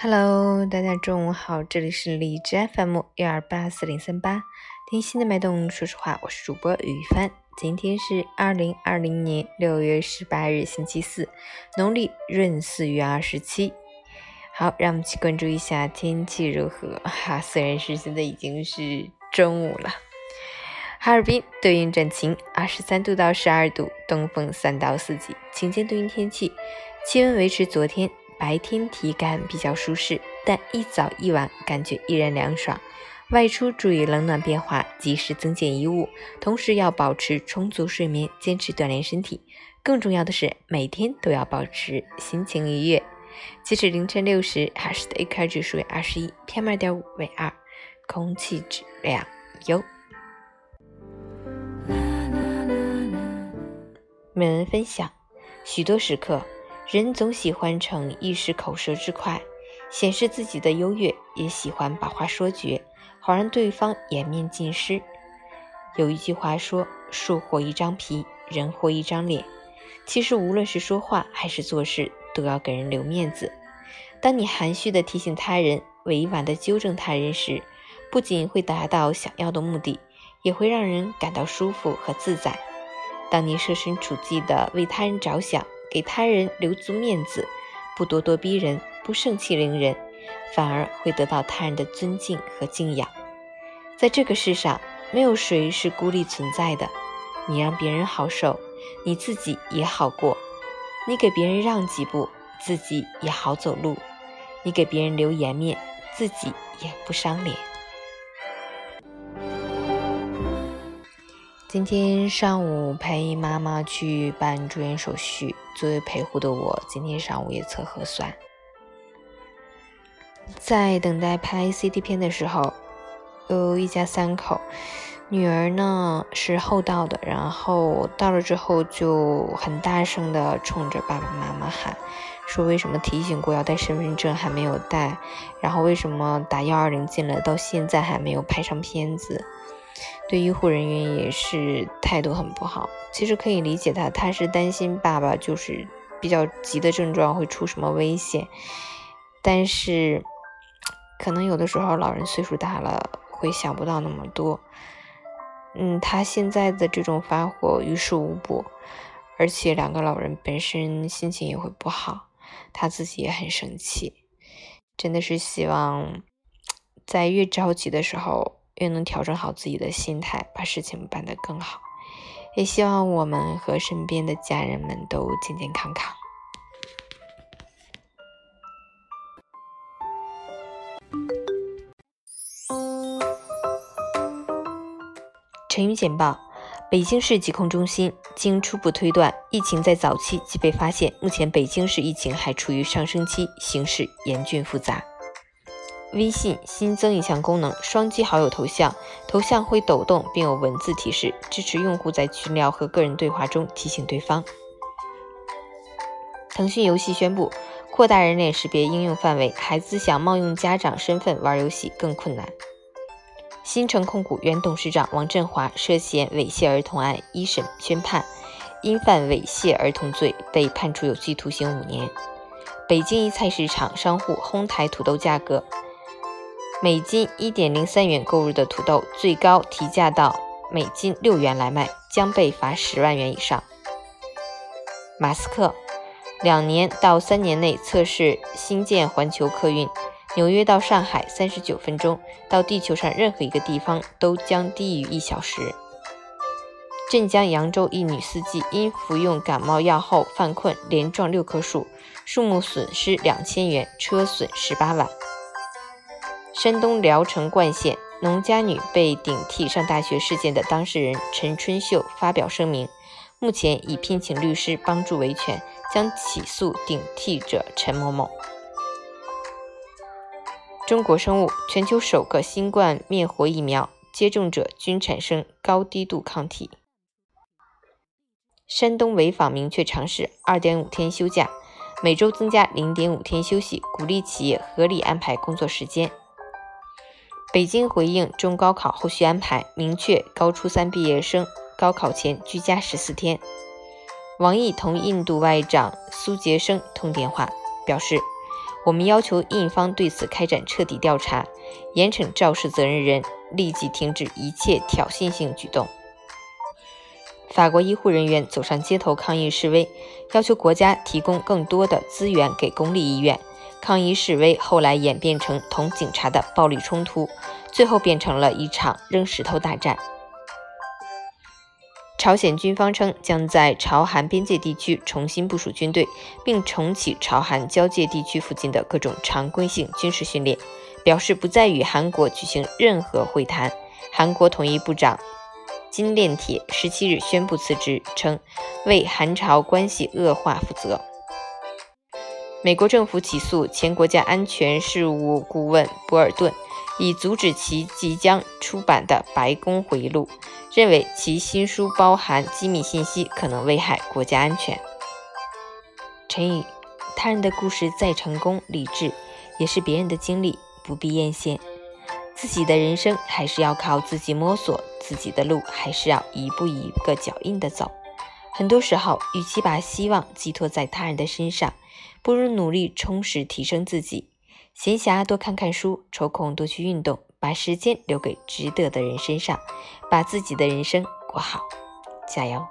Hello，大家中午好，这里是荔枝 FM 幺二八四零三八，听心的脉动，说实话，我是主播雨帆。今天是二零二零年六月十八日，星期四，农历闰四月二十七。好，让我们去关注一下天气如何。哈，虽然是现在已经是中午了，哈尔滨多云转晴，二十三度到十二度，东风三到四级，晴间多云天气，气温维持昨天。白天体感比较舒适，但一早一晚感觉依然凉爽。外出注意冷暖变化，及时增减衣物，同时要保持充足睡眠，坚持锻炼身体。更重要的是，每天都要保持心情愉悦。截止凌晨六时，哈市的 AQI 指数为二十一，PM 二点五为二，空气质量优。每人分享，许多时刻。人总喜欢逞一时口舌之快，显示自己的优越，也喜欢把话说绝，好让对方颜面尽失。有一句话说：“树活一张皮，人活一张脸。”其实无论是说话还是做事，都要给人留面子。当你含蓄地提醒他人，委婉地纠正他人时，不仅会达到想要的目的，也会让人感到舒服和自在。当你设身处地地为他人着想，给他人留足面子，不咄咄逼人，不盛气凌人，反而会得到他人的尊敬和敬仰。在这个世上，没有谁是孤立存在的。你让别人好受，你自己也好过；你给别人让几步，自己也好走路；你给别人留颜面，自己也不伤脸。今天上午陪妈妈去办住院手续，作为陪护的我，今天上午也测核酸。在等待拍 CT 片的时候，有一家三口，女儿呢是后到的，然后到了之后就很大声的冲着爸爸妈妈喊，说为什么提醒过要带身份证还没有带，然后为什么打幺二零进来到现在还没有拍上片子。对医护人员也是态度很不好。其实可以理解他，他是担心爸爸就是比较急的症状会出什么危险。但是可能有的时候老人岁数大了，会想不到那么多。嗯，他现在的这种发火于事无补，而且两个老人本身心情也会不好，他自己也很生气。真的是希望在越着急的时候。越能调整好自己的心态，把事情办得更好。也希望我们和身边的家人们都健健康康。成语简报：北京市疾控中心经初步推断，疫情在早期即被发现，目前北京市疫情还处于上升期，形势严峻复杂。微信新增一项功能：双击好友头像，头像会抖动并有文字提示，支持用户在群聊和个人对话中提醒对方。腾讯游戏宣布扩大人脸识别应用范围，孩子想冒用家长身份玩游戏更困难。新城控股原董事长王振华涉嫌猥亵儿童案一审宣判，因犯猥亵儿童罪被判处有期徒刑五年。北京一菜市场商户哄抬土豆价格。每斤一点零三元购入的土豆，最高提价到每斤六元来卖，将被罚十万元以上。马斯克两年到三年内测试新建环球客运，纽约到上海三十九分钟，到地球上任何一个地方都将低于一小时。镇江扬州一女司机因服用感冒药后犯困，连撞六棵树，树木损失两千元，车损十八万。山东聊城冠县农家女被顶替上大学事件的当事人陈春秀发表声明，目前已聘请律师帮助维权，将起诉顶替者陈某某。中国生物全球首个新冠灭活疫苗接种者均产生高低度抗体。山东潍坊明确尝试二点五天休假，每周增加零点五天休息，鼓励企业合理安排工作时间。北京回应中高考后续安排，明确高初三毕业生高考前居家十四天。王毅同印度外长苏杰生通电话，表示：“我们要求印方对此开展彻底调查，严惩肇事责任人，立即停止一切挑衅性举动。法国医护人员走上街头抗议示威，要求国家提供更多的资源给公立医院。抗议示威后来演变成同警察的暴力冲突，最后变成了一场扔石头大战。朝鲜军方称将在朝韩边界地区重新部署军队，并重启朝韩交界地区附近的各种常规性军事训练，表示不再与韩国举行任何会谈。韩国统一部长金炼铁十七日宣布辞职，称为韩朝关系恶化负责。美国政府起诉前国家安全事务顾问博尔顿，以阻止其即将出版的白宫回忆录，认为其新书包含机密信息，可能危害国家安全。陈宇：他人的故事再成功励志，也是别人的经历不必艳羡。自己的人生还是要靠自己摸索，自己的路还是要一步一个脚印的走。很多时候，与其把希望寄托在他人的身上，不如努力充实提升自己。闲暇多看看书，抽空多去运动，把时间留给值得的人身上，把自己的人生过好。加油！